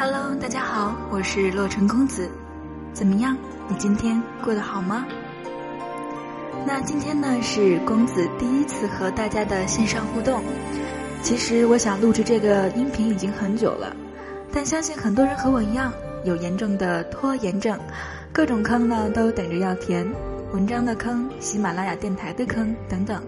Hello，大家好，我是洛城公子，怎么样？你今天过得好吗？那今天呢是公子第一次和大家的线上互动。其实我想录制这个音频已经很久了，但相信很多人和我一样有严重的拖延症，各种坑呢都等着要填，文章的坑、喜马拉雅电台的坑等等。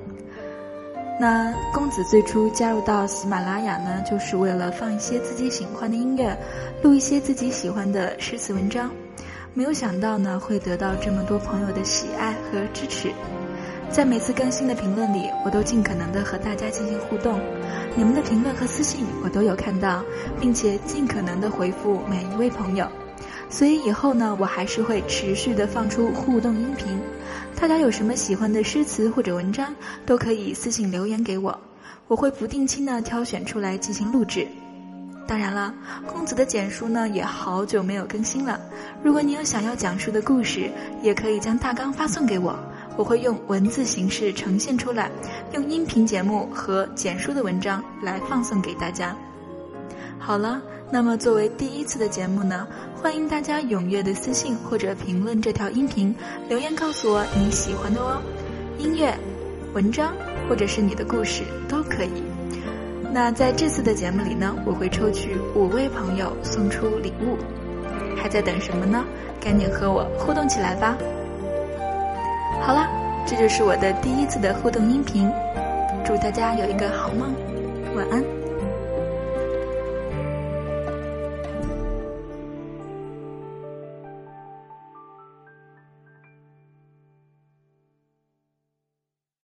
那公子最初加入到喜马拉雅呢，就是为了放一些自己喜欢的音乐，录一些自己喜欢的诗词文章。没有想到呢，会得到这么多朋友的喜爱和支持。在每次更新的评论里，我都尽可能的和大家进行互动，你们的评论和私信我都有看到，并且尽可能的回复每一位朋友。所以以后呢，我还是会持续的放出互动音频。大家有什么喜欢的诗词或者文章，都可以私信留言给我，我会不定期呢挑选出来进行录制。当然了，公子的简书呢也好久没有更新了。如果你有想要讲述的故事，也可以将大纲发送给我。我会用文字形式呈现出来，用音频节目和简书的文章来放送给大家。好了，那么作为第一次的节目呢，欢迎大家踊跃的私信或者评论这条音频，留言告诉我你喜欢的哦，音乐、文章或者是你的故事都可以。那在这次的节目里呢，我会抽取五位朋友送出礼物，还在等什么呢？赶紧和我互动起来吧！好了，这就是我的第一次的互动音频，祝大家有一个好梦，晚安。